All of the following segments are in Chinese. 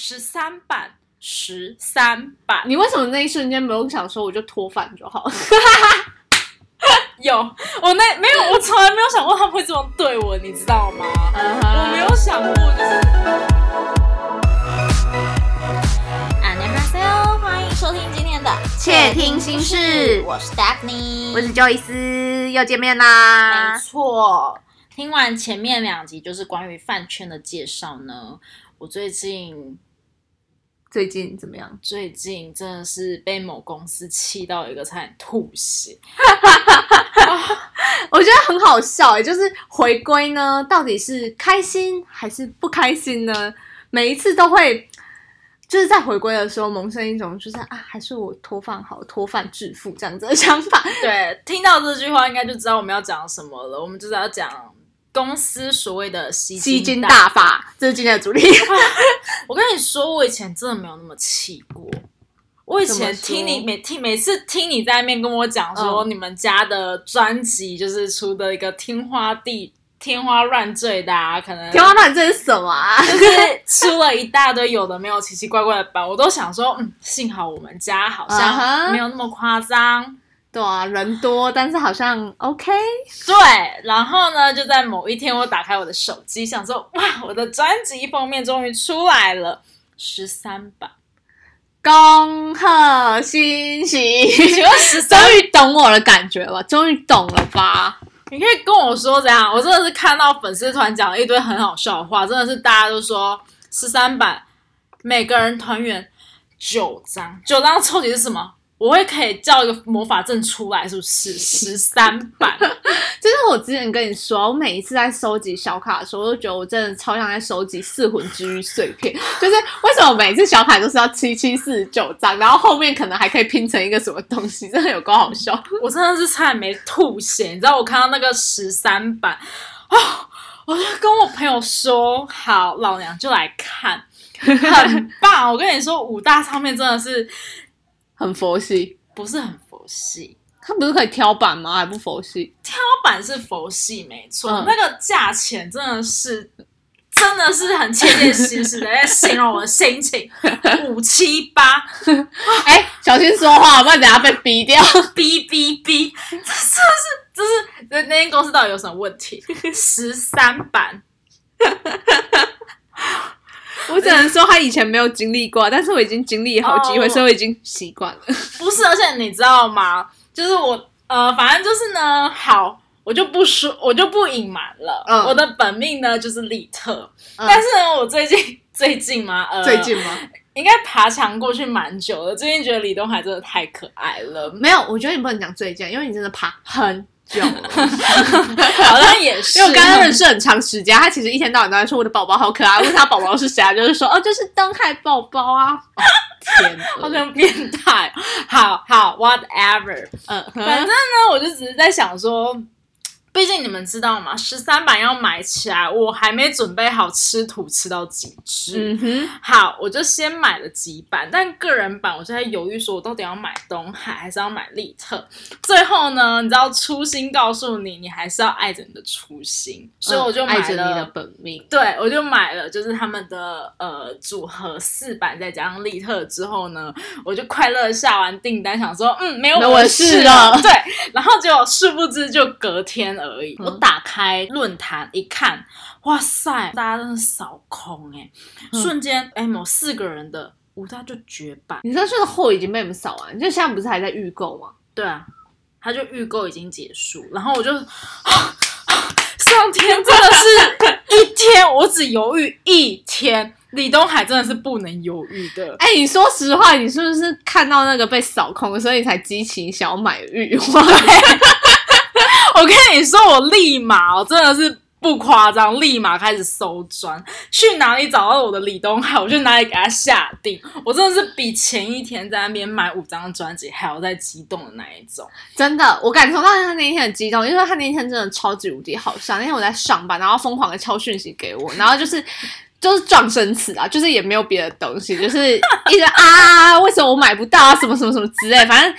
十三版十三版。你为什么那一瞬间没有想说我就脱反就好了？有我那没有我从来没有想过他们会这么对我你知道吗？我没有想过就是欢迎收听今天的窃听心事。我是 stephanie 我是 joyce 又见面啦。没错。听完前面两集就是关于饭圈的介绍呢我最近最近怎么样？最近真的是被某公司气到一个差点吐血。我觉得很好笑诶，就是回归呢，到底是开心还是不开心呢？每一次都会。就是在回归的时候萌生一种就是啊，还是我脱饭好，脱饭致富这样子的想法。对，听到这句话应该就知道我们要讲什么了。我们就是要讲公司所谓的吸吸金大大法，这是今天的主题。我跟你说，我以前真的没有那么气过。我以前听你每听每次听你在那边跟我讲说，嗯你们家的专辑就是出的一个天花地天花乱坠的、啊，可能天花板这是什么啊？就是出了一大堆有的没有奇奇怪怪的版，我都想说，嗯，幸好我们家好嗯像哼没有那么夸张。对啊，人多，但是好像 OK。对，然后呢，就在某一天，我打开我的手机，想说，哇，我的专辑封面终于出来了，十三版。恭贺新喜！请问十三终于懂我的感觉了，终于懂了吧？你可以跟我说怎样？我真的是看到粉丝团讲了一堆很好笑的话，真的是大家都说十三版每个人团员九张，九张抽题是什么？我会可以叫一个魔法阵出来，是不是？十三版，就是我之前跟你说，我每一次在收集小卡的时候，我都觉得我真的超像在收集四魂之玉碎片。就是为什么每次小卡都是要七七四十九张，然后后面可能还可以拼成一个什么东西，真的有够好笑。我真的是差点没吐血。你知道我看到那个十三版哦，我就跟我朋友说，好，老娘就来看，很棒。我跟你说，五大唱片真的是很佛系，不是很佛系。他不是可以挑板吗？还不佛系？挑板是佛系没错，嗯那个价钱真的是真的是很切切实实的在形容我的心情，五七八 哎、小心说话，不然等下被逼掉。逼逼逼，这是不是这是那那间公司到底有什么问题？十三版，我只能说他以前没有经历过，但是我已经经历好几回，哦所以我已经习惯了。不是，而且你知道吗？就是我呃，反正就是呢，好。我就不说，我就不隐瞒了。嗯我的本命呢就是利特，嗯但是呢，我最近最近嘛，呃，最近吗？应该爬墙过去蛮久了。最近觉得李东海真的太可爱了，没有，我觉得你不能讲最近，因为你真的爬很久 了。好像也是。因为我刚刚认识很长时间，他其实一天到晚都在说我的宝宝好可爱，问他宝宝是谁啊，就是说哦，就是灯海宝宝啊。哦、天好像变态。好好，whatever。嗯，反正呢，我就只是在想说。毕竟你们知道吗？十三版要买起来，我还没准备好吃土吃到极致。嗯哼，好，我就先买了几版，但个人版我就在犹豫，说我到底要买东海还是要买利特。最后呢，你知道初心告诉你，你还是要爱着你的初心，所以我就买嗯爱着了。你的本命。对，我就买了，就是他们的呃组合四版，再加上利特之后呢，我就快乐地下完订单，想说嗯没有我我的事事了对，然后结果殊不知就隔天而已，嗯我打开论坛一看，哇塞，大家真的扫空哎、嗯瞬间哎某四个人的五大就绝版，你说这个货已经被我们扫完，就现在不是还在预购吗？对啊，他就预购已经结束，然后我就。上天真的是一天，我只犹豫一天。李东海真的是不能犹豫的，哎、你说实话，你是不是看到那个被扫空，所以才激起想要买的欲望？我跟你说，我立马，我真的是不夸张，立马开始搜专，去哪里找到我的李东海，我就哪里给他下定。我真的是比前一天在那边买五张专辑还要再激动的那一种。真的，我感受到他那一天很激动，因为他那一天真的超级无敌好笑。那天我在上班，然后疯狂的敲讯息给我，然后就是就是撞生词啊，就是也没有别的东西，就是一直啊，为什么我买不到啊，什么什么什么之类，反正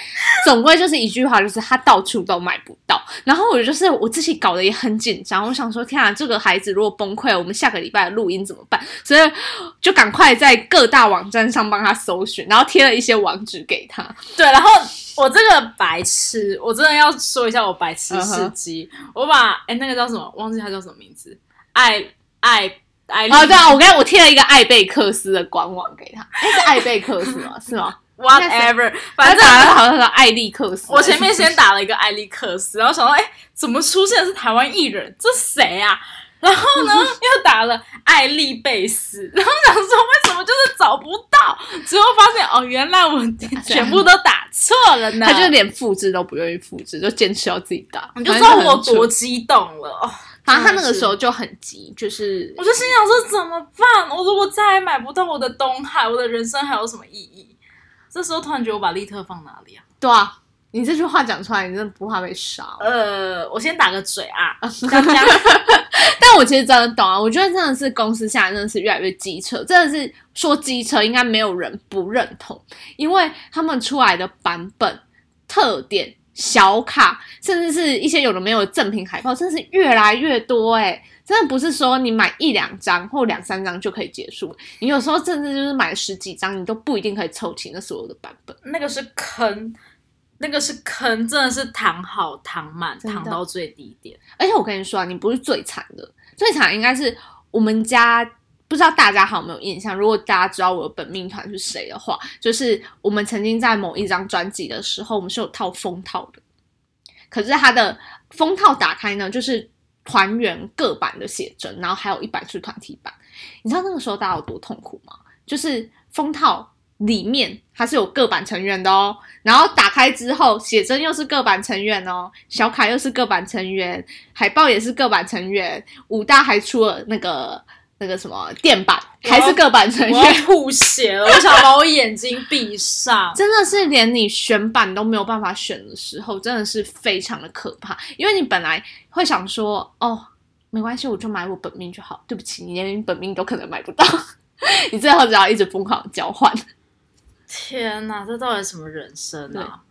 总归就是一句话，就是他到处都买不到。然后我就是我自己搞得也很紧张，我想说天啊，这个孩子如果崩溃了，我们下个礼拜的录音怎么办？所以就赶快在各大网站上帮他搜寻，然后贴了一些网址给他。对，然后我这个白痴，我真的要说一下我白痴事迹。我把哎那个叫什么，忘记他叫什么名字，爱爱爱丽哦，对啊，我刚才我贴了一个艾贝克斯的官网给他，哎，是艾贝克斯吗？是吗？whatever，反正打的好像是艾利克斯。我前面先打了一个艾利克斯，然后想到哎怎么出现的是台湾艺人，这谁啊？然后呢 又打了艾利贝斯，然后想说为什么就是找不到，最后发现哦原来我全部都打错了呢。他就连复制都不愿意复制，就坚持要自己打。你就知道我多激动了哦。反正他那个时候就很急，就是我就心想说怎么办？我如果再也买不到我的东海，我的人生还有什么意义？这时候突然觉得我把利特放哪里啊？对啊，你这句话讲出来，你真的不怕被杀？呃，我先打个嘴啊。但我其实真的懂啊，我觉得真的是公司现在真的是越来越机车，真的是说机车应该没有人不认同，因为他们出来的版本、特点、小卡，甚至是一些有的没有的赠品海报，真的是越来越多哎、真的不是说你买一两张或两三张就可以结束，你有时候甚至就是买十几张，你都不一定可以凑齐那所有的版本。那个是坑，那个是坑，真的是躺好躺满，躺到最低点。而且我跟你说啊，你不是最惨的，最惨的应该是我们家。不知道大家还有没有印象？如果大家知道我的本命团是谁的话，就是我们曾经在某一张专辑的时候，我们是有套封套的。可是它的封套打开呢，就是团员各版的写真，然后还有一版是团体版。你知道那个时候大家有多痛苦吗？就是封套里面它是有各版成员的哦，然后打开之后写真又是各版成员哦，小卡又是各版成员，海报也是各版成员，武大还出了那个那个什么电版，还是各版成我要员。吐血了，我想把我眼睛闭上。真的是连你选版都没有办法选的时候，真的是非常的可怕。因为你本来会想说，哦，没关系，我就买我本命就好。对不起，你连本命都可能买不到，你最后只要一直疯狂地交换。天哪，这到底什么人生啊？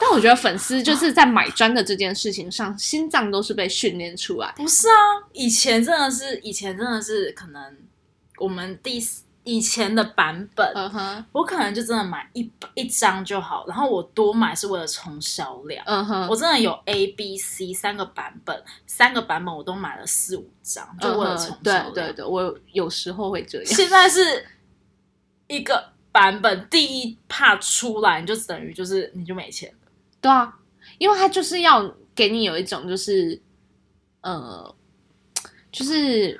但我觉得粉丝就是在买砖的这件事情上，心脏都是被训练出来。不是啊，以前真的是，以前真的是可能我们第以前的版本，嗯哼，我可能就真的买一一张就好，然后我多买是为了冲销量。嗯哼，我真的有 A、B、C 三个版本，三个版本我都买了四五张，就为了冲销量。对对，我有有时候会这样。现在是一个版本第一怕出来，你就等于就是你就没钱了。对啊，因为他就是要给你有一种就是呃，就是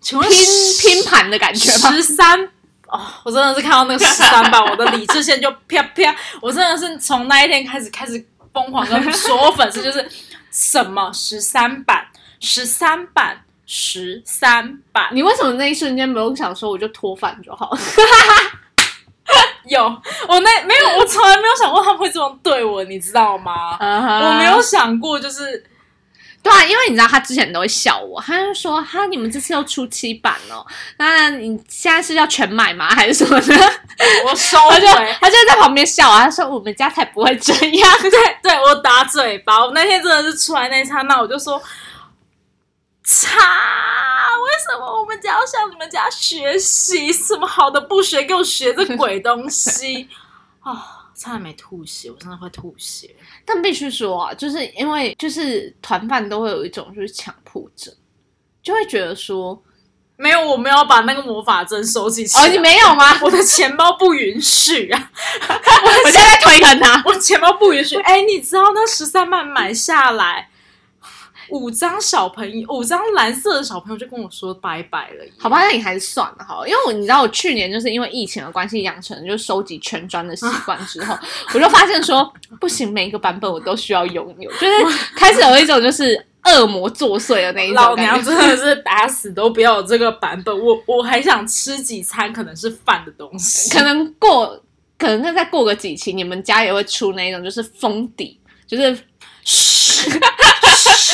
请问拼拼盘的感觉吧。十三哦，我真的是看到那个十三版，我的理智线就啪啪，我真的是从那一天开始开始疯狂跟所有粉丝就是什么十三版、十三版、十三版，你为什么那一瞬间没有想说我就脱饭就好？有我那没有，我从来没有想过他们会这么对我，你知道吗？我我没有想过，就是对啊，因为你知道他之前都会笑我，他就说哈你们这次要出七版哦，那你现在是要全买吗？还是什么的？我收他就。他就在旁边笑啊，他说我们家才不会这样。对对，我打嘴巴。我那天真的是出来那一刹那，我就说：“擦，为什么我们家要向你们家学习？什么好的不学，给我学这 鬼东西！”啊、差点没吐血，我真的会吐血。但必须说啊，就是因为就是团饭都会有一种就是强迫症，就会觉得说没有，我没有把那个魔法针收集起来。哦你没有吗？我的钱包不允许啊！我现在在推坑他。我钱包不允许。哎，你知道那十三万买下来，五张小朋友，五张蓝色的小朋友就跟我说拜拜了。好吧，那你还是算了好了，因为我你知道我去年就是因为疫情的关系养成就收集全专的习惯之后，我就发现说不行，每一个版本我都需要拥有，就是 开始有一种就是恶魔作祟的那一种感觉。娘真的是打死都不要有这个版本，我我还想吃几餐可能是饭的东西，可能过，可能再过个几期，你们家也会出那一种就是封底，就是嘘，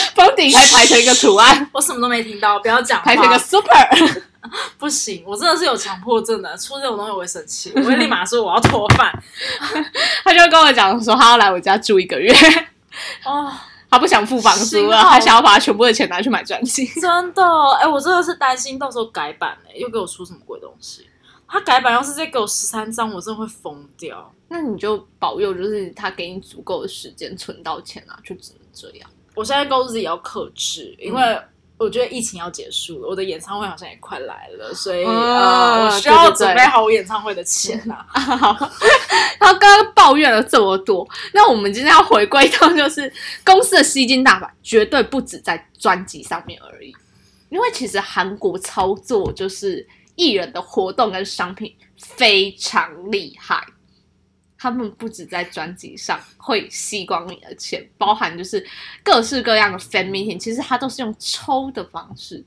封顶还排成一个图案，我什么都没听到，不要讲话。排成一个 super。不行，我真的是有强迫症的，出这种东西我会生气，我会立马说我要脱饭。他就跟我讲说，他要来我家住一个月，哦，他不想付房租了，他想要把他全部的钱拿去买专辑。真的，哎、我真的是担心到时候改版哎、又给我出什么鬼东西。他改版要是再给我十三张，我真的会疯掉。那你就保佑，就是他给你足够的时间存到钱啊，就只能这样。我现在告诉自己要克制，因为我觉得疫情要结束了，我的演唱会好像也快来了，所以、嗯呃，我需要准备好我演唱会的钱啊。好，然后刚刚抱怨了这么多，那我们今天要回归到就是公司的吸金大法，绝对不止在专辑上面而已，因为其实韩国操作就是艺人的活动跟商品非常厉害。他们不止在专辑上会吸光你的钱，包含就是各式各样的 fan meeting，其实它都是用抽的方式。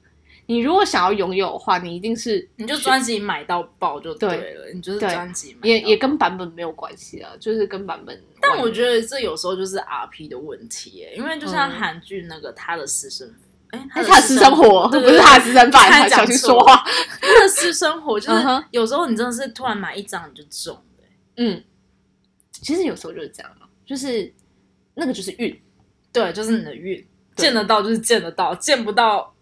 你如果想要拥有的话，你一定是你就专辑买到爆就对了，你就是对专辑买也也跟版本没有关系啊，就是跟版本。但我觉得这有时候就是 R P 的问题耶，因为就像嗯韩剧那个他的私生，哎、哎，他的私生活对不是他的私生差饭，点讲小心说话。他的私生活就是有时候你真的是突然买一张你就中了耶嗯，其实有时候就是这样嘛，就是那个就是运。对，就是你的运，见得到就是见得到，见不到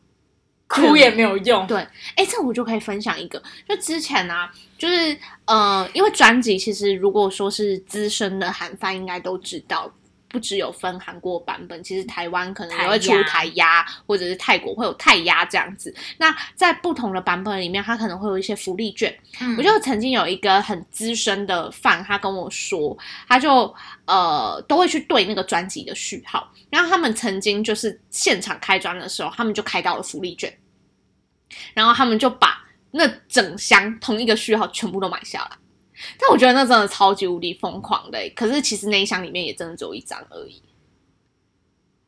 哭也没有用。对哎，这我就可以分享一个，就之前啊，就是呃，因为专辑其实如果说是资深的韩 fan 应该都知道。不只有分韩国版本，其实台湾可能也会出台压，或者是泰国会有泰压这样子。那在不同的版本里面，它可能会有一些福利券，嗯我就曾经有一个很资深的饭，他跟我说，他就呃都会去对那个专辑的序号，然后他们曾经就是现场开专的时候，他们就开到了福利券，然后他们就把那整箱同一个序号全部都买下来。但我觉得那真的超级无敌疯狂的欸，可是其实那一箱里面也真的只有一张而已。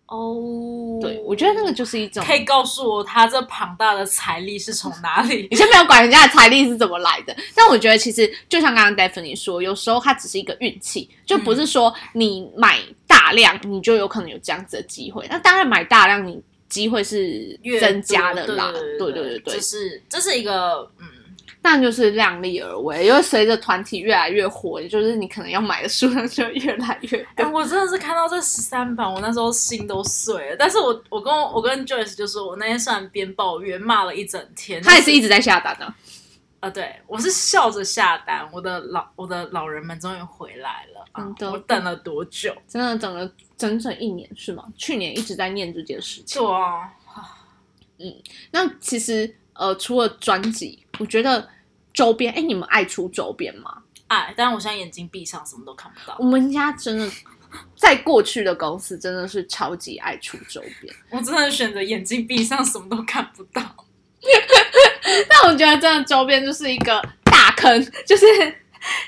哦，对，我觉得那个就是一种可以告诉我他这庞大的财力是从哪里你？先不要管人家的财力是怎么来的，但我觉得其实就像刚刚 Daphne 说，有时候它只是一个运气，就不是说你买大量你就有可能有这样子的机会。那当然买大量你机会是越增加的啦，对对对对是这是一个嗯，但就是量力而为，因为随着团体越来越火，就是你可能要买的数量就会越来越哎、多。我真的是看到这十三版，我那时候心都碎了。但是我我跟我跟 Joyce 就说，我那天虽然边抱怨骂了一整天，他也是一直在下单的、啊，对我是笑着下单，我的老我的老人们终于回来了啊我等了多久？真的等了整整一年是吗？去年一直在念这件事情。对啊，那其实呃，除了专辑，我觉得周边，哎，你们爱出周边吗？爱，但是我现在眼睛闭上，什么都看不到我。们家真的在过去的公司真的是超级爱出周边，我真的选择眼睛闭上，什么都看不到。但我觉得真的周边就是一个大坑，就是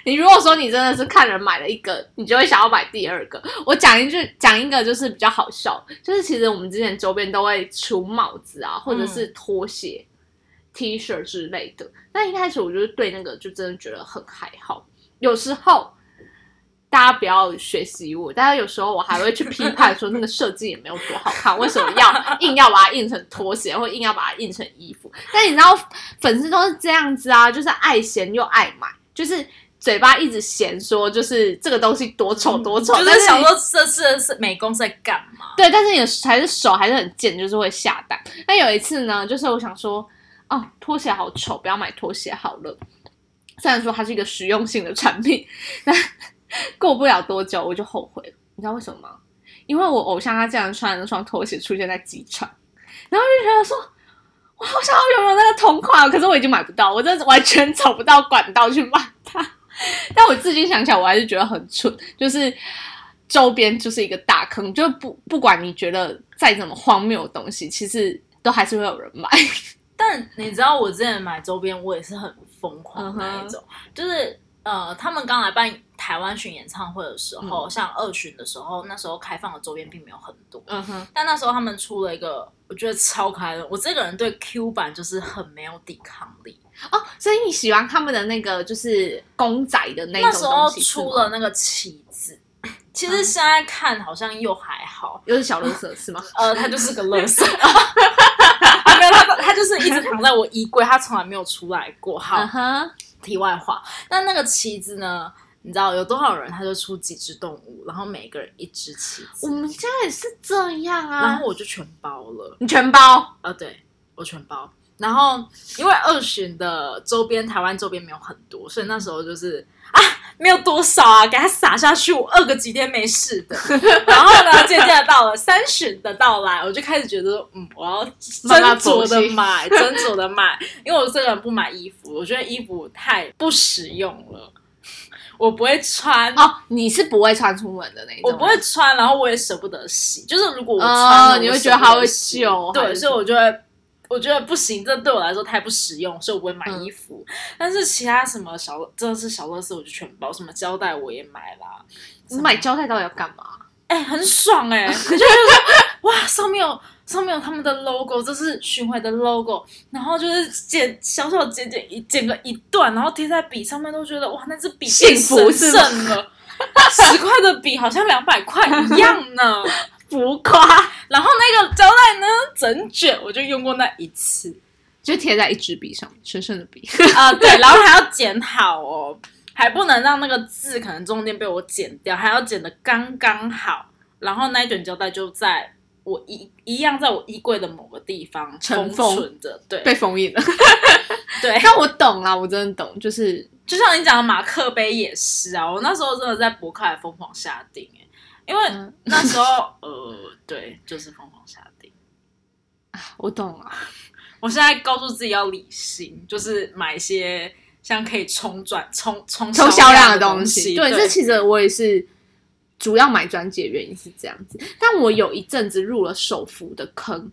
你如果说你真的是看人买了一个，你就会想要买第二个。我讲一句，讲一个就是比较好笑，就是其实我们之前周边都会出帽子啊，或者是拖鞋、T 恤之类的。但一开始我就是对那个就真的觉得很还好，有时候。大家不要学习我，大家有时候我还会去批判说那个设计也没有多好看，为什么要 硬要把它印成拖鞋，或硬要把它印成衣服？但你知道粉丝都是这样子啊，就是爱嫌又爱买，就是嘴巴一直嫌说就是这个东西多丑多丑，就但是想说这次是美工在干嘛？对，但是你的还是手还是很贱，就是会下单。那有一次呢，就是我想说，哦，拖鞋好丑，不要买拖鞋好了。虽然说它是一个实用性的产品，但 过不了多久我就后悔了。你知道为什么吗？因为我偶像他竟然穿的那双拖鞋出现在机场，然后就觉得说，我好想要拥有那个同款，可是我已经买不到，我真的完全 找不到管道去买它。但我至今想起来，我还是觉得很蠢，就是周边就是一个大坑，就不不管你觉得再怎么荒谬的东西，其实都还是会有人买。但你知道我之前买周边，我也是很疯狂的那一种，就是呃，他们刚来办台湾巡演唱会的时候，像二巡的时候，那时候开放的周边并没有很多，嗯哼，但那时候他们出了一个我觉得超可爱的，我这个人对 Q 版就是很没有抵抗力。哦，所以你喜欢他们的那个就是公仔的那种那时候出了那个旗子，其实现在看好像又还好，又是小乐色是吗？呃，它就是个垃圾，它 没没有，他他就是一直躺在我衣柜，他从来没有出来过。好题外话，那那个旗子呢？你知道有多少人，他就出几只动物，然后每个人一只旗子，我们家也是这样啊。然后我就全包了。你全包，呃，对我全包。然后因为二巡的周边，台湾周边没有很多，所以那时候就是啊，没有多少啊，给它撒下去，我饿个几天没事的。然后呢，渐渐的到了三旬的到来，我就开始觉得说，嗯，我要斟酌的买，斟酌的买，因为我这个人不买衣服，我觉得衣服太不实用了，我不会穿。哦，你是不会穿出门的那种，我不会穿，然后我也舍不得洗。就是如果我穿你会觉得它会旧还是所以我就会，我觉得不行，这对我来说太不实用，所以我不会买嗯衣服。但是其他什么小，真的是小乐事，我就全包，什么胶带我也买啦。你买胶带到底要干嘛？哎、很爽哎、你就觉得哇，上面有上面有他们的 logo，这是巡回的 logo，然后就是剪小小剪剪一剪个一段，然后贴在笔上面，都觉得哇，那支笔变幸福神是吗圣了。十块的笔好像两百块一样呢。浮夸，然后那个胶带呢，整卷我就用过那一次就贴在一支笔上，神圣的笔。啊、对，然后还要剪好哦，还不能让那个字可能中间被我剪掉，还要剪的刚刚好。然后那一卷胶带就在我一一样在我衣柜的某个地方封存着，对被封印了。对，但我懂啦，我真的懂，就是就像你讲的马克杯也是啊，我那时候真的在博客来疯狂下定哎、因为嗯那时候呃，对，就是疯狂下定。我懂了。我现在告诉自己要理性，就是买一些像可以冲转、冲冲冲销销量的东东西。对，对，这其实我也是主要买专辑的原因是这样子。但我有一阵子入了手幅的坑。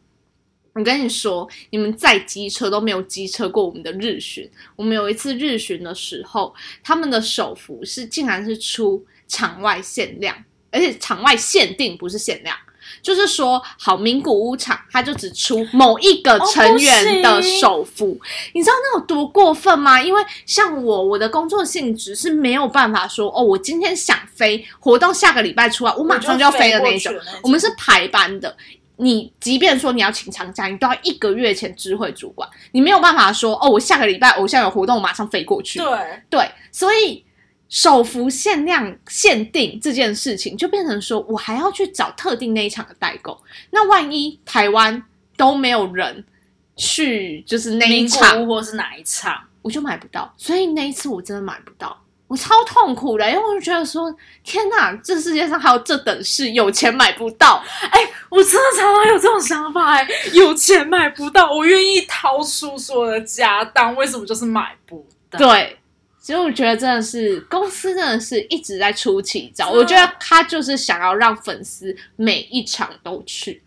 我跟你说，你们再机车都没有机车过我们的日巡。我们有一次日巡的时候，他们的手幅是竟然是出场外限量，而且场外限定不是限量。就是说，好名古屋场，它就只出某一个成员的哦不行手幅，你知道那有多过分吗？因为像我，我的工作性质是没有办法说，哦，我今天想飞，活动下个礼拜出来，我马上就要飞的那种。我们是排班的。你即便说你要请长假，你都要一个月前知会主管，你没有办法说哦，我下个礼拜偶像有活动，我马上飞过去。对，对，所以手幅限量限定这件事情，就变成说我还要去找特定那一场的代购。那万一台湾都没有人去，就是那一场屋，或是哪一场？我就买不到。所以那一次我真的买不到，我超痛苦的，因为我就觉得说，天哪，这世界上还有这等事，有钱买不到。哎我真的常常有这种想法哎，有钱买不到，我愿意掏出所有的家当，为什么就是买不到？对。所以我觉得真的是公司真的是一直在出奇招，我觉得他就是想要让粉丝每一场都去，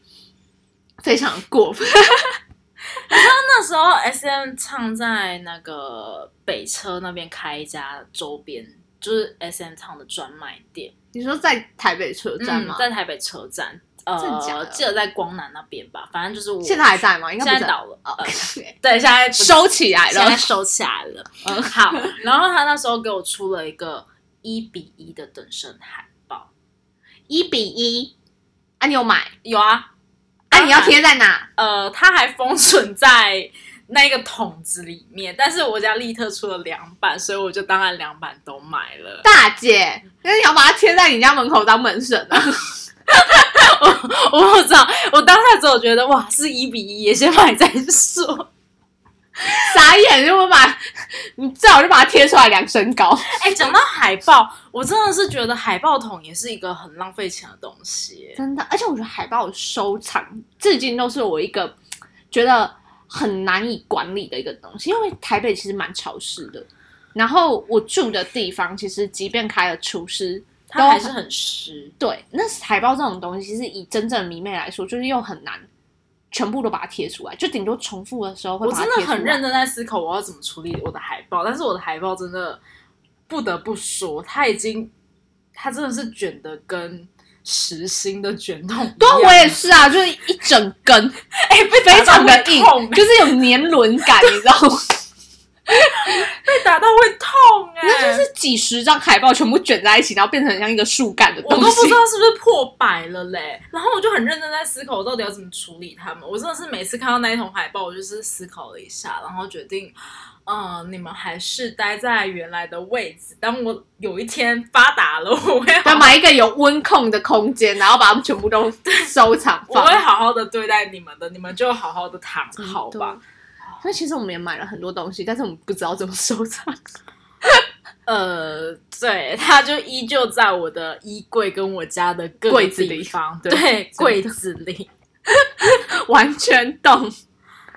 非常过分。那时候 S M 唱在那个北车那边开一家周边，就是 S M 唱的专卖店，你说在台北车站吗？嗯在台北车站，呃，记得在光南那边吧，反正就是我现在还在吗？应该现在倒了，哦呃，对，现在收起来了。现在收起来了。嗯，好。然后他那时候给我出了一个一比一的等身海报，一比一啊，你有买？有啊，啊，你要贴在哪？呃，它还封存在那个桶子里面，但是我家利特出了两版，所以我就当然两版都买了。大姐，那你要把它贴在你家门口当门神啊？我 我不知道，我当下只有觉得哇，是一比一，也先买再说。傻眼，就我把你最好就把它贴出来量身高。哎、讲到海报，我真的是觉得海报桶也是一个很浪费钱的东西。真的，而且我觉得海报收藏至今都是我一个觉得很难以管理的一个东西，因为台北其实蛮潮湿的，然后我住的地方其实即便开了厨师，它还是很湿。对，那海报这种东西，其实以真正的迷妹来说，就是又很难全部都把它贴出来，就顶多重复的时候会我真的。很认真在思考我要怎么处理我的海报，但是我的海报真的不得不说，它已经，它真的是卷的跟实心的卷筒。对啊，我也是啊，就是一整根，哎、被非常的硬，就是有年轮感，你知道吗？被打到会痛哎、那就是几十张海报全部卷在一起，然后变成像一个树干的我都。不知道是不是破百了嘞。然后我就很认真在思考，我到底要怎么处理它们。我真的是每次看到那一桶海报，我就是思考了一下，然后决定，嗯、你们还是待在原来的位置。当我有一天发达了，我会买一个有温控的空间，然后把它们全部都收藏我会。好好的对待你们的，你们就好好的躺好吧。所以其实我们也买了很多东西，但是我们不知道怎么收藏。呃，对，它就依旧在我的衣柜跟我家的各个柜子里地方，对对，柜子里。完全懂。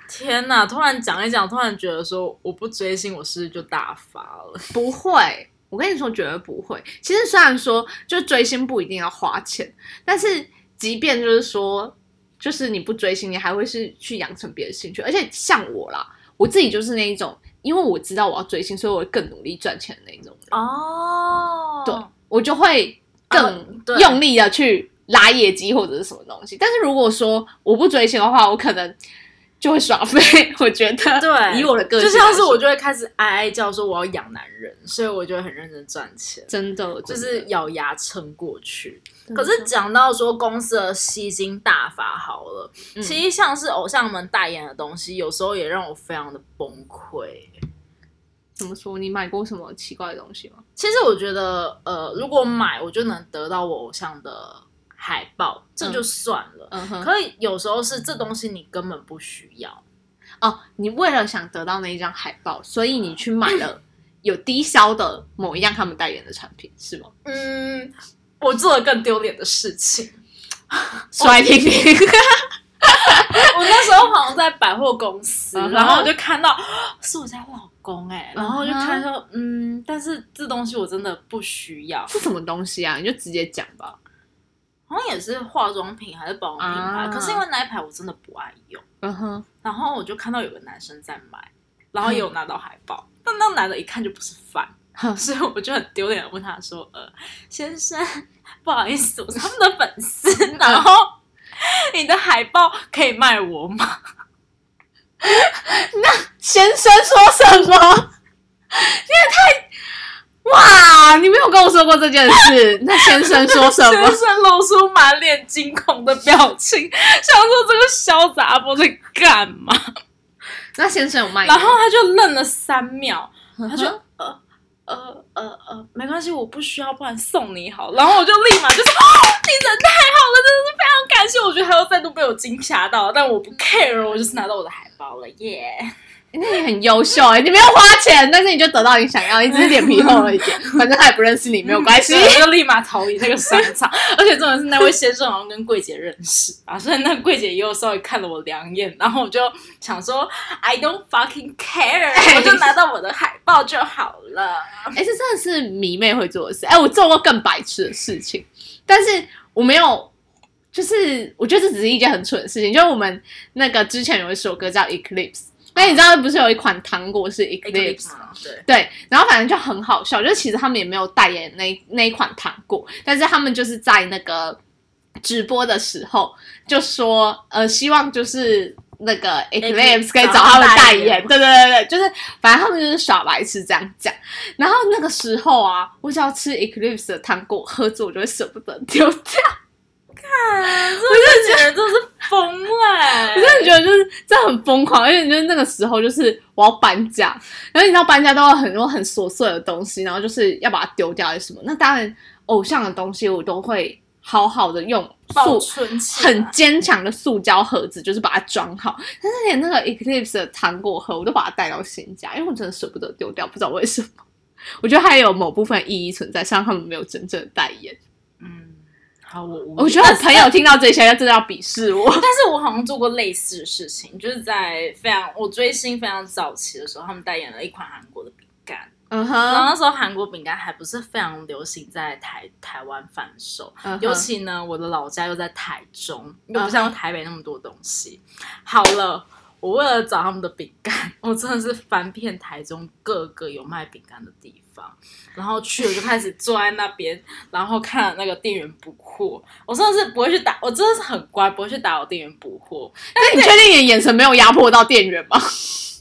天哪！突然讲一讲，突然觉得说我不追星，我是不是就大发了？不会，我跟你说，绝对不会。其实虽然说，就追星不一定要花钱，但是即便就是说，就是你不追星，你还会是去养成别的兴趣。而且像我啦，我自己就是那一种，因为我知道我要追星，所以我会更努力赚钱的那一种人。哦对，我就会更用力的去拉业绩或者是什么东西。但是如果说我不追星的话，我可能就会耍废。我觉得，对，以我的个性就，像是我就会开始哀哀叫说我要养男人，所以我就会很认真赚钱，真的就就是咬牙撑过去。可是讲到说公司的吸金大法好了，嗯其实像是偶像们代言的东西，有时候也让我非常的崩溃。怎么说？你买过什么奇怪的东西吗？其实我觉得，呃，如果买我就能得到我偶像的海报，这就算了。嗯哼，可以有时候是这东西你根本不需要，哦，你为了想得到那一张海报，所以你去买了 有低消的某一样他们代言的产品，是吗？嗯，我做了更丢脸的事情。说来听听。我那时候好像在百货公司，然后我就看到是我家老公哎、然后我就看到 嗯，但是这东西我真的不需要，是什么东西啊？你就直接讲吧。好像也是化妆品还是保养品牌，啊。可是因为那一排我真的不爱用，嗯哼，然后我就看到有个男生在买，然后也有拿到海报，但那男的一看就不是饭。所以我就很丢脸的问他说：“呃，先生，不好意思，我是他们的粉丝，然后你的海报可以卖我吗？那先生说什么？你也太……哇！你没有跟我说过这件事。那先生说什？”么先？生露出满脸惊恐的表情，想说这个小杂波在干嘛？那先生有卖？然后他就愣了三秒，他他就呃呃呃呃，没关系，我不需要，不然送你好。然后我就立马就说：“哦，你人太好了，真的是非常感谢。”我觉得他又再度被我惊吓到，但我不 care，我就是拿到我的海报了，耶、那你很优秀哎、你没有花钱，但是你就得到你想要，你只是脸皮厚了一点，反正他也不认识你，没有关系我就立马逃离那个商场，而且重点是那位先生好像跟柜姐认识啊，所以那柜姐也有稍微看了我两眼，然后我就想说 I don't fucking care，我就拿到我的海报就好了。哎、这真的是迷妹会做的事。哎、我做过更白痴的事情，但是我没有，就是我觉得这只是一件很蠢的事情。就是我们那个之前有一首歌叫 Eclipse，那你知道不是有一款糖果是 Eclipse？吗，对，对，然后反正就很好笑，就其实他们也没有代言那那一款糖果，但是他们就是在那个直播的时候就说，呃，希望就是那个 Eclipse 可以找他们代言，对对对对，就是反正他们就是耍白痴这样讲。然后那个时候啊，我只要吃 Eclipse 的糖果喝着，我就会舍不得丢掉。我真的觉得这是疯了、我真的觉得就是这很疯狂，而且就是那个时候就是我要搬家，然后你知道搬家都有很多很琐碎的东西，然后就是要把它丢掉还是什么。那当然，偶像的东西我都会好好的用保塑存很坚强的塑胶盒子，就是把它装好。但是连那个 Eclipse 的糖果盒，我都把它带到新家，因为我真的舍不得丢掉，不知道为什么。我觉得还有某部分意义存在，虽然他们没有真正的代言。我我觉得朋友听到这些，真的要鄙视我。但是我好像做过类似的事情，就是在非常我追星非常早期的时候，他们代言了一款韩国的饼干，嗯哼然后，那时候韩国饼干还不是非常流行在台台湾贩售，尤其呢，我的老家又在台中，又不嗯像台北那么多东西。好了，我为了找他们的饼干，我真的是翻遍台中各个有卖饼干的地方，然后去了就开始坐在那边，然后看那个店员补货。我真的是不会去打，我真的是很乖，不会去打扰店员补货。但你确定你的眼神没有压迫到店员吗？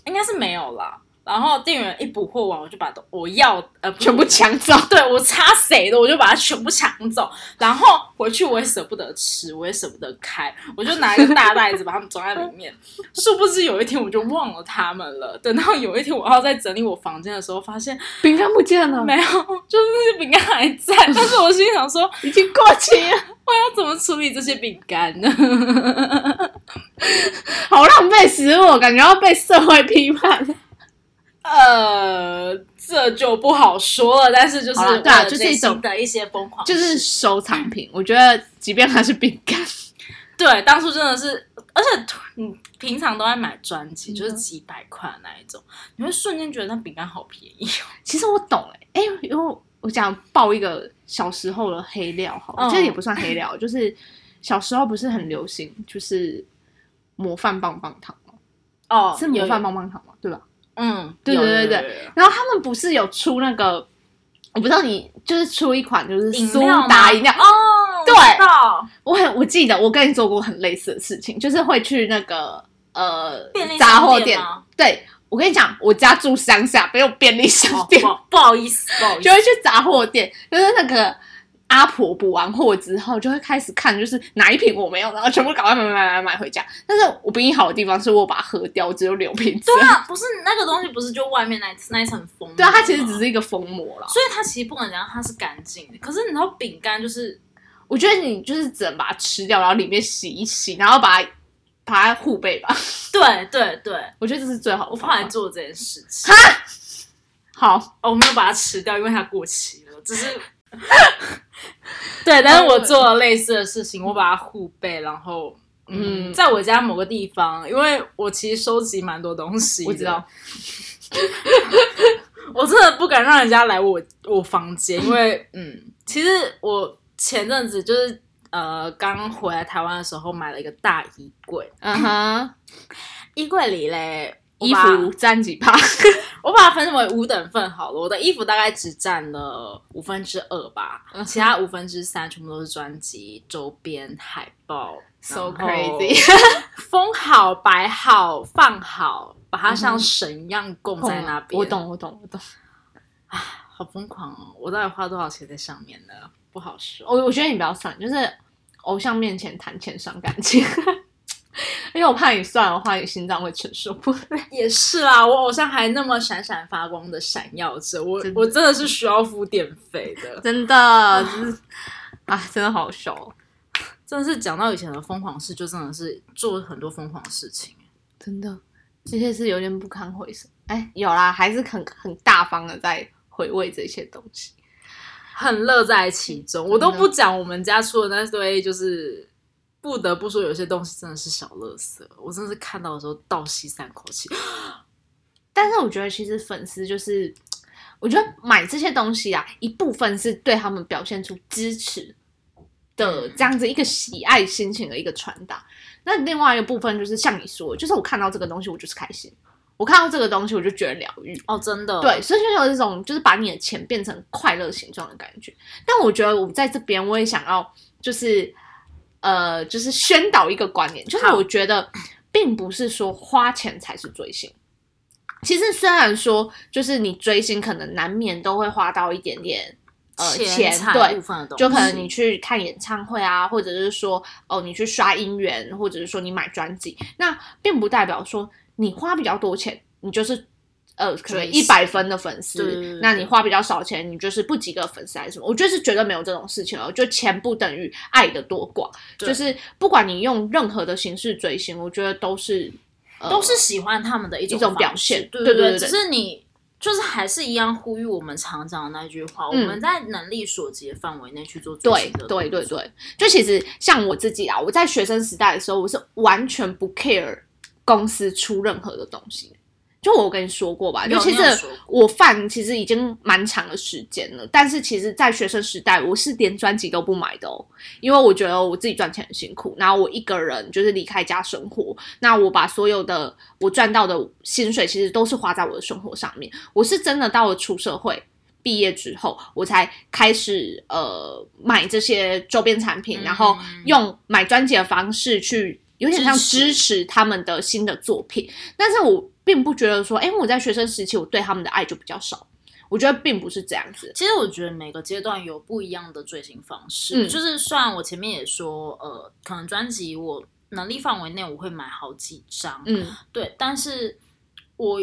应该是没有啦，然后店员一补货完，我就把东我要呃全部抢走。对我差谁的，我就把它全部抢走，然后回去我也舍不得吃，我也舍不得开，我就拿一个大袋子把它们装在里面。殊不知有一天我就忘了它们了。等到有一天我要在整理我房间的时候，发现饼干不见了，没有，就是那些饼干还在。但是我心里想说，已经过期了，我要怎么处理这些饼干呢？好浪费食物，感觉要被社会批判。呃，这就不好说了。但是就是对就是一种的一些疯狂，就是收藏品，我觉得即便它是饼干，对，当初真的是，而且你平常都在买专辑，嗯就是几百块的那一种，你会瞬间觉得那饼干好便宜哦。其实我懂哎、欸，哎、因为我讲爆一个小时候的黑料好了，嗯其实也不算黑料，就是小时候不是很流行，就是模范棒棒糖吗？哦是模范棒棒糖吗？对吧？嗯，对对对对。然后他们不是有出那个，我不知道你就是出一款就是苏打饮料，哦，对。我很我记得我跟你做过很类似的事情，就是会去那个呃杂货店，对我跟你讲，我家住乡下，没有便利商哦，店，不不好意思，不好意思，就会去杂货店，就是那个阿婆补完货之后，就会开始看，就是哪一瓶我没有，然后全部赶快买买买买买回家。但是我比你好的地方是我把它喝掉，只有留瓶子。对啊，不是那个东西，不是就外面那一那一层封膜？对啊，它其实只是一个封膜了。所以它其实不能讲它是干净的。可是你知道饼干就是我觉得你就是只能把它吃掉，然后里面洗一洗，然后把它把它护背吧。对对对，我觉得这是最好的我。后来做这件事情。好，哦，我没有把它吃掉，因为它过期了，只是。对，但是我做了类似的事情，我把它护背，然后嗯，嗯。在我家某个地方，因为我其实收集蛮多东西，我知道，，我真的不敢让人家来我我房间，因为嗯，其实我前阵子就是呃刚回来台湾的时候买了一个大衣柜，嗯哼，衣柜里嘞我衣服占几趴？我把它分为五等份好了，我的衣服大概只占了五分之二吧，其他五分之三全部都是专辑、周边、海报 So crazy 封好、摆好、放好，把它像神一样供在那边。我，懂，我懂，我懂。好疯狂哦！我到底花多少钱在上面呢？不好说。我我觉得你不要算，就是偶像面前谈钱伤感情，因为我怕你算的话，你心脏会承受不了。也是啦，我偶像还那么闪闪发光的闪耀着，我真我真的是需要付电费的。真的，就是啊，真的好笑哦，真的是讲到以前的疯狂事，就真的是做很多疯狂事情。真的，这些是有点不堪回首。哎，有啦，还是很很大方的在回味这些东西。很乐在其中。我都不讲我们家出的那堆，就是不得不说，有些东西真的是小乐色。我真的是看到的时候倒吸三口气。但是我觉得，其实粉丝就是，我觉得买这些东西啊，一部分是对他们表现出支持的这样子一个喜爱心情的一个传达。那另外一个部分就是像你说，就是我看到这个东西，我就是开心；我看到这个东西，我就觉得疗愈。哦，真的，对，所以就有这种就是把你的钱变成快乐形状的感觉。但我觉得我在这边我也想要就是呃，就是宣导一个观念，就是我觉得并不是说花钱才是追星。其实虽然说就是你追星可能难免都会花到一点点呃钱，财对就可能你去看演唱会啊，或者是说哦，你去刷音源，或者是说你买专辑，那并不代表说你花比较多钱，你就是呃可能一百分的粉丝那你花比较少钱，你就是不及格粉丝还是什么？我觉得是绝对没有这种事情哦，就钱不等于爱的多寡，就是不管你用任何的形式追星，我觉得都是、呃、都是喜欢他们的一种一种表现对对对只是你就是还是一样呼吁我们常讲的那句话，嗯我们在能力所及的范围内去做对对对对，就其实像我自己啊，我在学生时代的时候，我是完全不 care 公司出任何的东西。就我跟你说过吧，就其实你有说过我饭其实已经蛮长的时间了，但是其实，在学生时代，我是连专辑都不买的哦，因为我觉得我自己赚钱很辛苦，然后我一个人就是离开家生活，那我把所有的我赚到的薪水，其实都是花在我的生活上面。我是真的到了出社会，毕业之后，我才开始呃买这些周边产品，嗯然后用买专辑的方式去有点像支持他们的新的作品。但是我并不觉得说，哎，我在学生时期我对他们的爱就比较少。我觉得并不是这样子。其实我觉得每个阶段有不一样的追星方式。嗯就是虽然我前面也说，呃，可能专辑我能力范围内我会买好几张，嗯对，但是我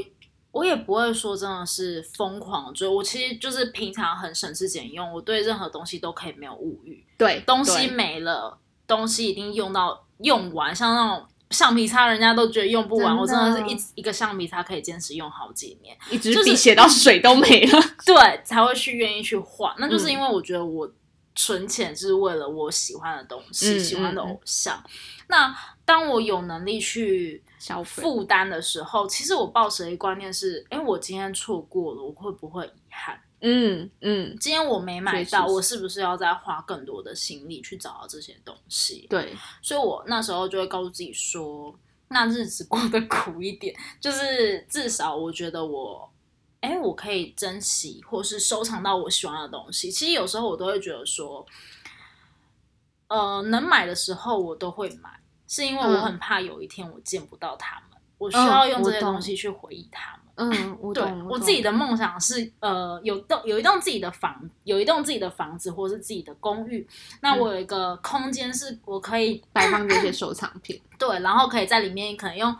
我也不会说真的是疯狂追。我其实就是平常很省吃俭用，我对任何东西都可以没有物欲。对，东西没了，东西一定用到用完，像那种。橡皮擦，人家都觉得用不完，真我真的是一一个橡皮擦可以坚持用好几年。一支就是笔写到水都没了。对，才会去愿意去换。那就是嗯因为我觉得我存钱是为了我喜欢的东西，嗯喜欢的嗯嗯偶像。那当我有能力去负担的时候，其实我抱持的一个观念是：哎，我今天错过了，我会不会遗憾？嗯嗯，今天我没买到，我是不是要再花更多的心力去找到这些东西？对，所以我那时候就会告诉自己说，那日子过得苦一点，就是至少我觉得我，哎，我可以珍惜或是收藏到我喜欢的东西。其实有时候我都会觉得说，呃，能买的时候我都会买，是因为我嗯很怕有一天我见不到他们，我需要用这些东西去回忆他们。嗯，我对懂，我自己的梦想是，呃，有栋有一栋自己的房，有一栋自己的房子，或是自己的公寓。那我有一个空间，是我可以摆放这些收藏品。对，然后可以在里面可能用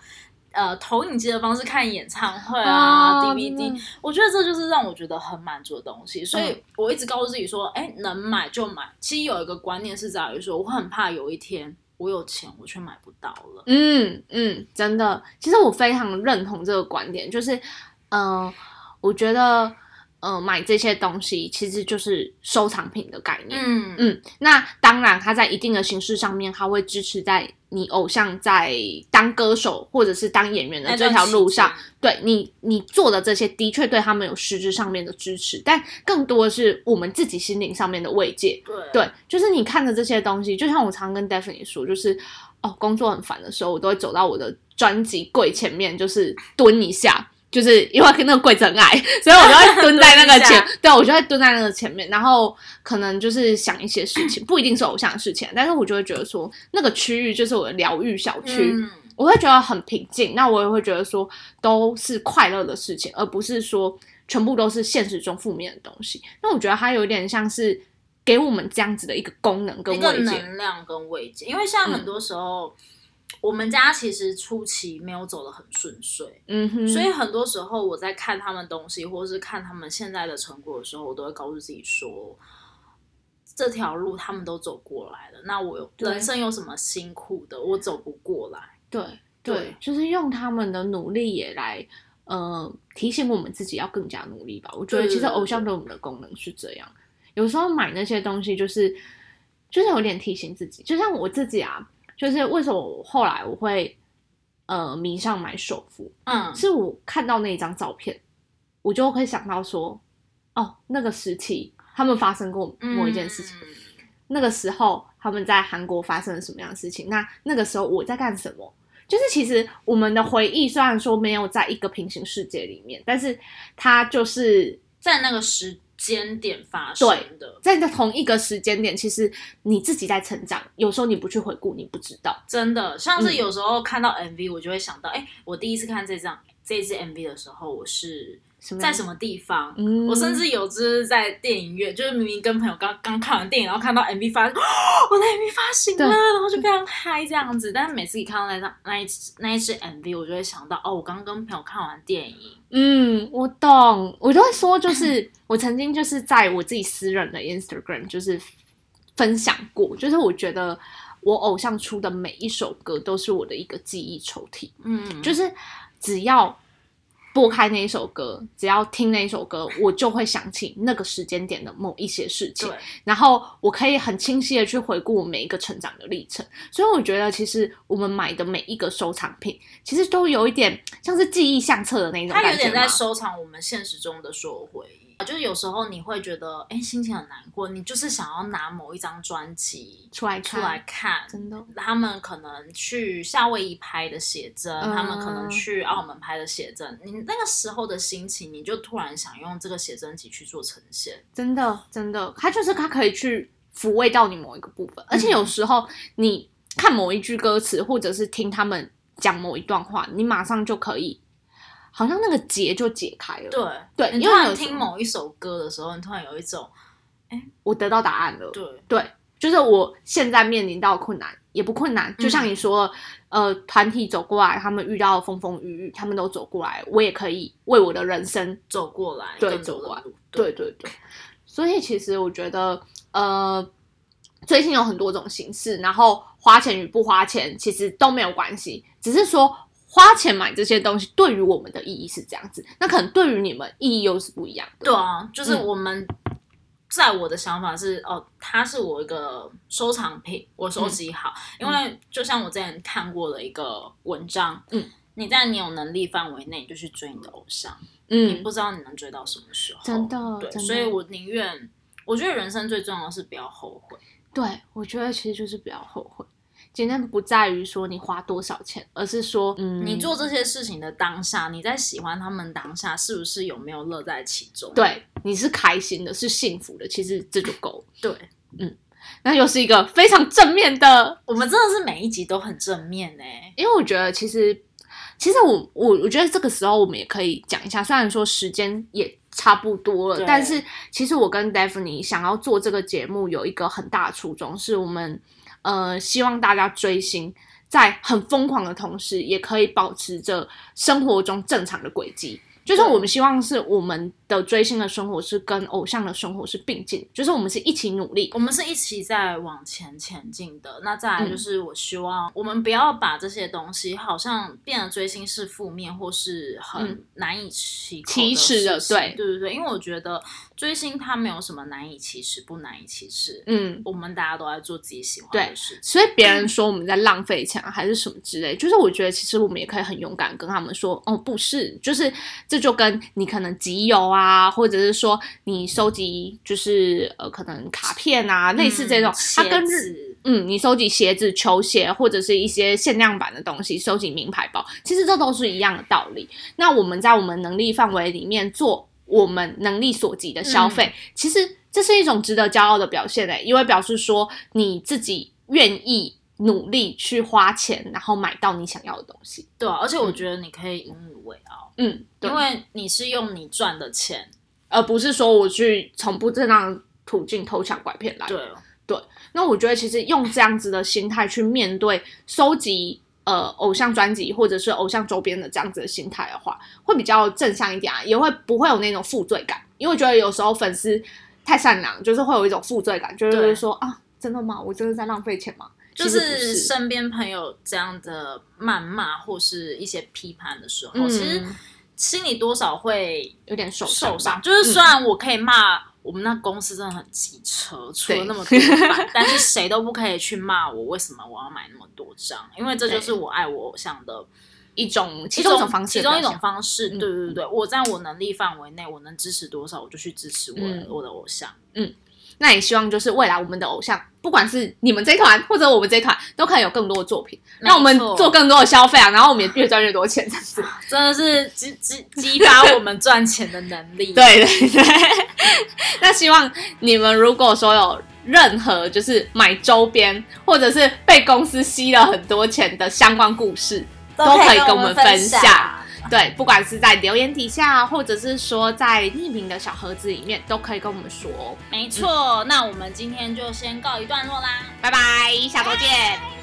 呃投影机的方式看演唱会啊、哦 DVD。我觉得这就是让我觉得很满足的东西，所以嗯我一直告诉自己说，哎，能买就买。其实有一个观念是在于说，我很怕有一天我有钱我却买不到了。嗯嗯，真的，其实我非常认同这个观点，就是，嗯、我觉得，呃，买这些东西其实就是收藏品的概念。嗯嗯，那当然，它在一定的形式上面，它会支持在你偶像在当歌手或者是当演员的这条路上，对你你做的这些的确对他们有实质上面的支持，但更多的是我们自己心灵上面的慰藉。对对，就是你看的这些东西，就像我常跟 Daphne 说，就是哦，工作很烦的时候，我都会走到我的专辑柜前面，就是蹲一下。就是因为那个柜子很矮，所以我就会蹲在那个前 下，对我就会蹲在那个前面，然后可能就是想一些事情，不一定是偶像的事情，但是我就会觉得说那个区域就是我的疗愈小区，嗯我会觉得很平静，那我也会觉得说都是快乐的事情，而不是说全部都是现实中负面的东西。那我觉得它有点像是给我们这样子的一个功能跟慰藉。能量跟慰藉，因为像很多时候。我们家其实初期没有走得很顺遂，嗯哼，所以很多时候我在看他们东西，或是看他们现在的成果的时候，我都会告诉自己说，这条路他们都走过来了，那我有人生有什么辛苦的，我走不过来。对对对，就是用他们的努力也来。呃，提醒我们自己要更加努力吧。我觉得其实偶像对我们的功能是这样，有时候买那些东西就是就是有点提醒自己，就像我自己啊，就是为什么我后来我会呃迷上买首付，嗯，是我看到那一张照片，我就会想到说，哦，那个时期他们发生过某一件事情，嗯那个时候他们在韩国发生了什么样的事情，那那个时候我在干什么？就是其实我们的回忆虽然说没有在一个平行世界里面，但是它就是在那个时间点发生的，在同一个时间点，其实你自己在成长，有时候你不去回顾，你不知道。真的，像嗯是有时候看到 MV，我就会想到，哎、我第一次看这张这一支 MV 的时候，我是什么在什么地方？嗯我甚至有就是在电影院，就是明明跟朋友刚刚看完电影，然后看到 MV 发，哦我的 MV 发行了，然后就非常嗨这样子。但是每次一看到那张那一那一支 MV，我就会想到，哦，我刚跟朋友看完电影，嗯，我懂，我就会说，就是我曾经就是在我自己私人的 Instagram 就是分享过，就是我觉得我偶像出的每一首歌都是我的一个记忆抽屉，嗯，就是只要拨开那一首歌，只要听那一首歌，我就会想起那个时间点的某一些事情对，，然后我可以很清晰的去回顾我每一个成长的历程。所以我觉得，其实我们买的每一个收藏品，其实都有一点像是记忆相册的那种感觉它有点在收藏我们现实中的所有回忆。就是有时候你会觉得，哎、心情很难过，你就是想要拿某一张专辑出来看，出来看，真的，他们可能去夏威夷拍的写真，嗯他们可能去澳门拍的写真，你那个时候的心情，你就突然想用这个写真集去做呈现。真的，真的，它就是它可以去抚慰到你某一个部分，而且有时候你看某一句歌词，或者是听他们讲某一段话，你马上就可以好像那个结就解开了。对对你突然听某一首歌的时候，你突然有一种我得到答案了。对对，就是我现在面临到困难也不困难，就像你说，呃，团体走过来，他们遇到风风雨雨，他们都走过来，我也可以为我的人生，走过来，走过来，对对对。所以其实我觉得，呃，追星有很多种形式，然后花钱与不花钱其实都没有关系，只是说。花钱买这些东西对于我们的意义是这样子，那可能对于你们意义又是不一样的。对啊，就是嗯我们。在我的想法是，哦，它是我一个收藏品，我收集好。因为就像我之前看过的一个文章，嗯，你在你有能力范围内，你就去追你的偶像，嗯你嗯不知道你能追到什么时候。真的对，所以我宁愿，我觉得人生最重要的是不要后悔。对，我觉得其实就是不要后悔。今天不在于说你花多少钱，而是说，嗯，你做这些事情的当下，你在喜欢他们当下，是不是有没有乐在其中？对你是开心的，是幸福的，其实这就够了。对，那又是一个非常正面的，我们真的是每一集都很正面哎、因为我觉得其实，其实我我我觉得这个时候我们也可以讲一下，虽然说时间也差不多了，但是其实我跟 Daphne 想要做这个节目有一个很大的初衷，是我们呃希望大家追星。在很疯狂的同时，也可以保持着生活中正常的轨迹。就是我们希望是我们的追星的生活是跟偶像的生活是并进，就是我们是一起努力。我们是一起在往前前进的。那再来嗯就是，我希望我们不要把这些东西好像变得追星是负面或是很嗯难以启启齿的对对对对，因为我觉得追星它没有什么难以启齿不难以启齿，嗯，我们大家都在做自己喜欢的事情。所以别人说我们在浪费钱啊，还是什么之类，就是我觉得其实我们也可以很勇敢跟他们说，哦，不是，就是这就跟你可能集邮啊，或者是说你收集就是呃可能卡片啊，类似这种，它跟日。日嗯，你收集鞋子、球鞋或者是一些限量版的东西，收集名牌包，其实这都是一样的道理。那我们在我们能力范围里面做我们能力所及的消费，其实这是一种值得骄傲的表现诶，因为表示说你自己愿意努力去花钱，然后买到你想要的东西。对啊，而且我觉得你可以引以为傲，嗯，对。因为你是用你赚的钱，而不是说我去从不正当途径偷抢拐骗来。对。对，那我觉得其实用这样子的心态去面对收集呃偶像专辑或者是偶像周边的这样子的心态的话，会比较正向一点啊，也会不会有那种负罪感？因为我觉得有时候粉丝太善良，就是会有一种负罪感，就是说啊，真的吗？我真的在浪费钱吗？就是是身边朋友这样的谩骂或是一些批判的时候，其实嗯，心里多少会有点受受伤。就是虽然我可以骂我们那公司真的很机车，出了那么多版，但是谁都不可以去骂我为什么我要买那么多张，因为这就是我爱我偶像的一种其其中一种方式其中一种方式。嗯对对对对，我在我能力范围内，我能支持多少，我就去支持我的、嗯我的偶像。嗯那也希望就是未来我们的偶像，不管是你们这一团或者我们这一团，都可以有更多的作品，让我们做更多的消费啊，然后我们也越赚越多钱，这样子。真的是激激激发我们赚钱的能力。对对对，那希望你们如果说有任何就是买周边，或者是被公司吸了很多钱的相关故事，都可以跟我们分享。对，不管是在留言底下，或者是说在匿名的小盒子里面，都可以跟我们说哦。没错，那我们今天就先告一段落啦。拜拜，下周见。